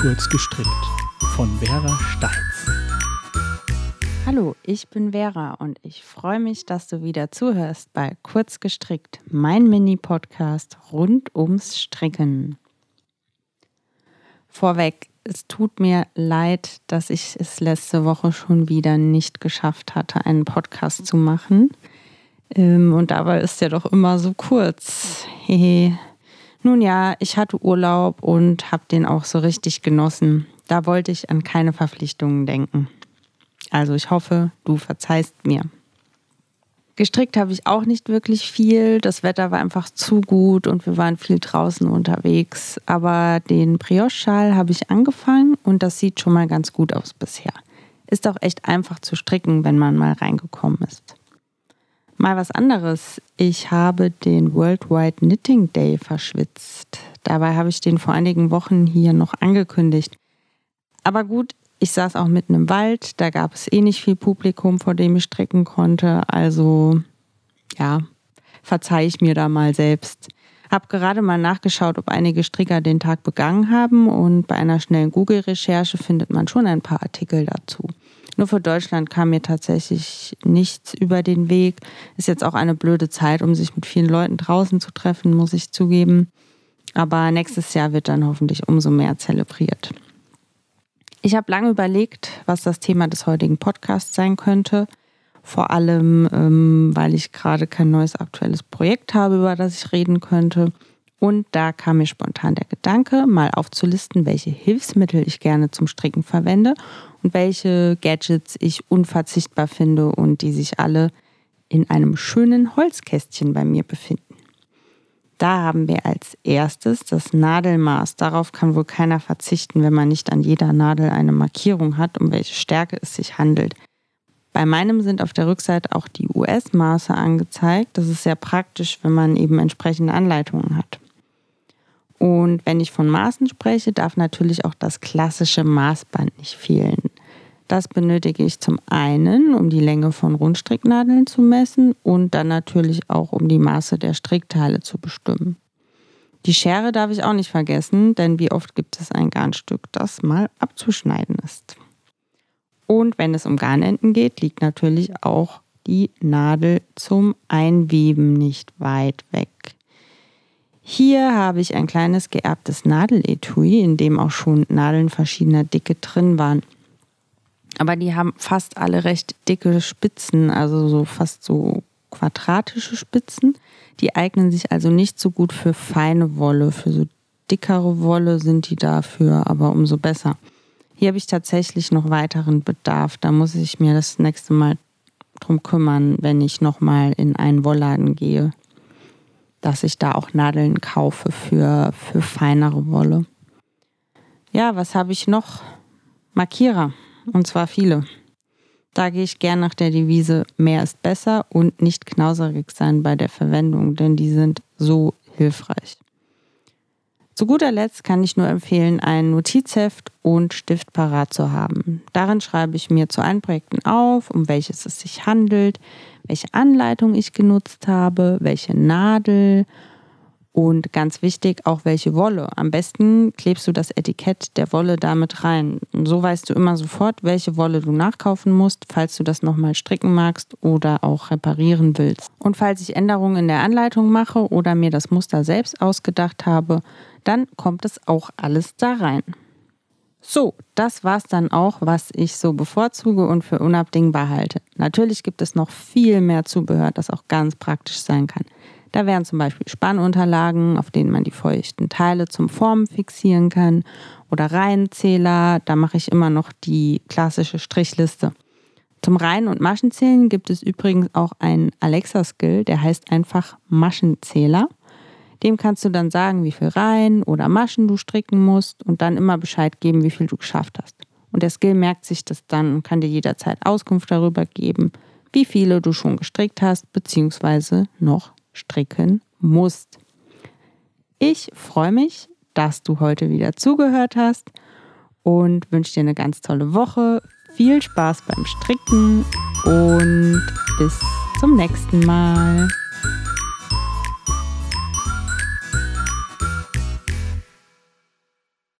Kurz gestrickt von Vera Steins. Hallo, ich bin Vera und ich freue mich, dass du wieder zuhörst bei Kurz gestrickt, mein Mini-Podcast rund ums Stricken. Vorweg, es tut mir leid, dass ich es letzte Woche schon wieder nicht geschafft hatte, einen Podcast zu machen. Ähm, und dabei ist er doch immer so kurz. Hehe. Nun ja, ich hatte Urlaub und habe den auch so richtig genossen. Da wollte ich an keine Verpflichtungen denken. Also ich hoffe, du verzeihst mir. Gestrickt habe ich auch nicht wirklich viel. Das Wetter war einfach zu gut und wir waren viel draußen unterwegs. Aber den Brioche-Schal habe ich angefangen und das sieht schon mal ganz gut aus bisher. Ist auch echt einfach zu stricken, wenn man mal reingekommen ist. Mal was anderes. Ich habe den Worldwide Knitting Day verschwitzt. Dabei habe ich den vor einigen Wochen hier noch angekündigt. Aber gut, ich saß auch mitten im Wald, da gab es eh nicht viel Publikum, vor dem ich stricken konnte. Also ja, verzeih ich mir da mal selbst. Hab gerade mal nachgeschaut, ob einige Stricker den Tag begangen haben und bei einer schnellen Google-Recherche findet man schon ein paar Artikel dazu. Nur für Deutschland kam mir tatsächlich nichts über den Weg. Ist jetzt auch eine blöde Zeit, um sich mit vielen Leuten draußen zu treffen, muss ich zugeben. Aber nächstes Jahr wird dann hoffentlich umso mehr zelebriert. Ich habe lange überlegt, was das Thema des heutigen Podcasts sein könnte. Vor allem, ähm, weil ich gerade kein neues aktuelles Projekt habe, über das ich reden könnte. Und da kam mir spontan der Gedanke, mal aufzulisten, welche Hilfsmittel ich gerne zum Stricken verwende und welche Gadgets ich unverzichtbar finde und die sich alle in einem schönen Holzkästchen bei mir befinden. Da haben wir als erstes das Nadelmaß. Darauf kann wohl keiner verzichten, wenn man nicht an jeder Nadel eine Markierung hat, um welche Stärke es sich handelt. Bei meinem sind auf der Rückseite auch die US-Maße angezeigt. Das ist sehr praktisch, wenn man eben entsprechende Anleitungen hat. Und wenn ich von Maßen spreche, darf natürlich auch das klassische Maßband nicht fehlen. Das benötige ich zum einen, um die Länge von Rundstricknadeln zu messen und dann natürlich auch, um die Maße der Strickteile zu bestimmen. Die Schere darf ich auch nicht vergessen, denn wie oft gibt es ein Garnstück, das mal abzuschneiden ist. Und wenn es um Garnenden geht, liegt natürlich auch die Nadel zum Einweben nicht weit weg. Hier habe ich ein kleines geerbtes Nadeletui, in dem auch schon Nadeln verschiedener Dicke drin waren. Aber die haben fast alle recht dicke Spitzen, also so fast so quadratische Spitzen. Die eignen sich also nicht so gut für feine Wolle. Für so dickere Wolle sind die dafür aber umso besser. Hier habe ich tatsächlich noch weiteren Bedarf. Da muss ich mir das nächste Mal drum kümmern, wenn ich nochmal in einen Wollladen gehe dass ich da auch Nadeln kaufe für, für feinere Wolle. Ja, was habe ich noch? Markierer. Und zwar viele. Da gehe ich gern nach der Devise, mehr ist besser und nicht knauserig sein bei der Verwendung, denn die sind so hilfreich. Zu guter Letzt kann ich nur empfehlen, ein Notizheft und Stift parat zu haben. Darin schreibe ich mir zu allen Projekten auf, um welches es sich handelt, welche Anleitung ich genutzt habe, welche Nadel und ganz wichtig auch welche Wolle. Am besten klebst du das Etikett der Wolle damit rein. Und so weißt du immer sofort, welche Wolle du nachkaufen musst, falls du das nochmal stricken magst oder auch reparieren willst. Und falls ich Änderungen in der Anleitung mache oder mir das Muster selbst ausgedacht habe, dann kommt es auch alles da rein. So, das war's dann auch, was ich so bevorzuge und für unabdingbar halte. Natürlich gibt es noch viel mehr Zubehör, das auch ganz praktisch sein kann. Da wären zum Beispiel Spannunterlagen, auf denen man die feuchten Teile zum Formen fixieren kann, oder Reihenzähler, da mache ich immer noch die klassische Strichliste. Zum Reihen- und Maschenzählen gibt es übrigens auch einen Alexa-Skill, der heißt einfach Maschenzähler. Dem kannst du dann sagen, wie viel Reihen oder Maschen du stricken musst und dann immer Bescheid geben, wie viel du geschafft hast. Und der Skill merkt sich das dann und kann dir jederzeit Auskunft darüber geben, wie viele du schon gestrickt hast bzw. noch stricken musst. Ich freue mich, dass du heute wieder zugehört hast und wünsche dir eine ganz tolle Woche. Viel Spaß beim Stricken und bis zum nächsten Mal.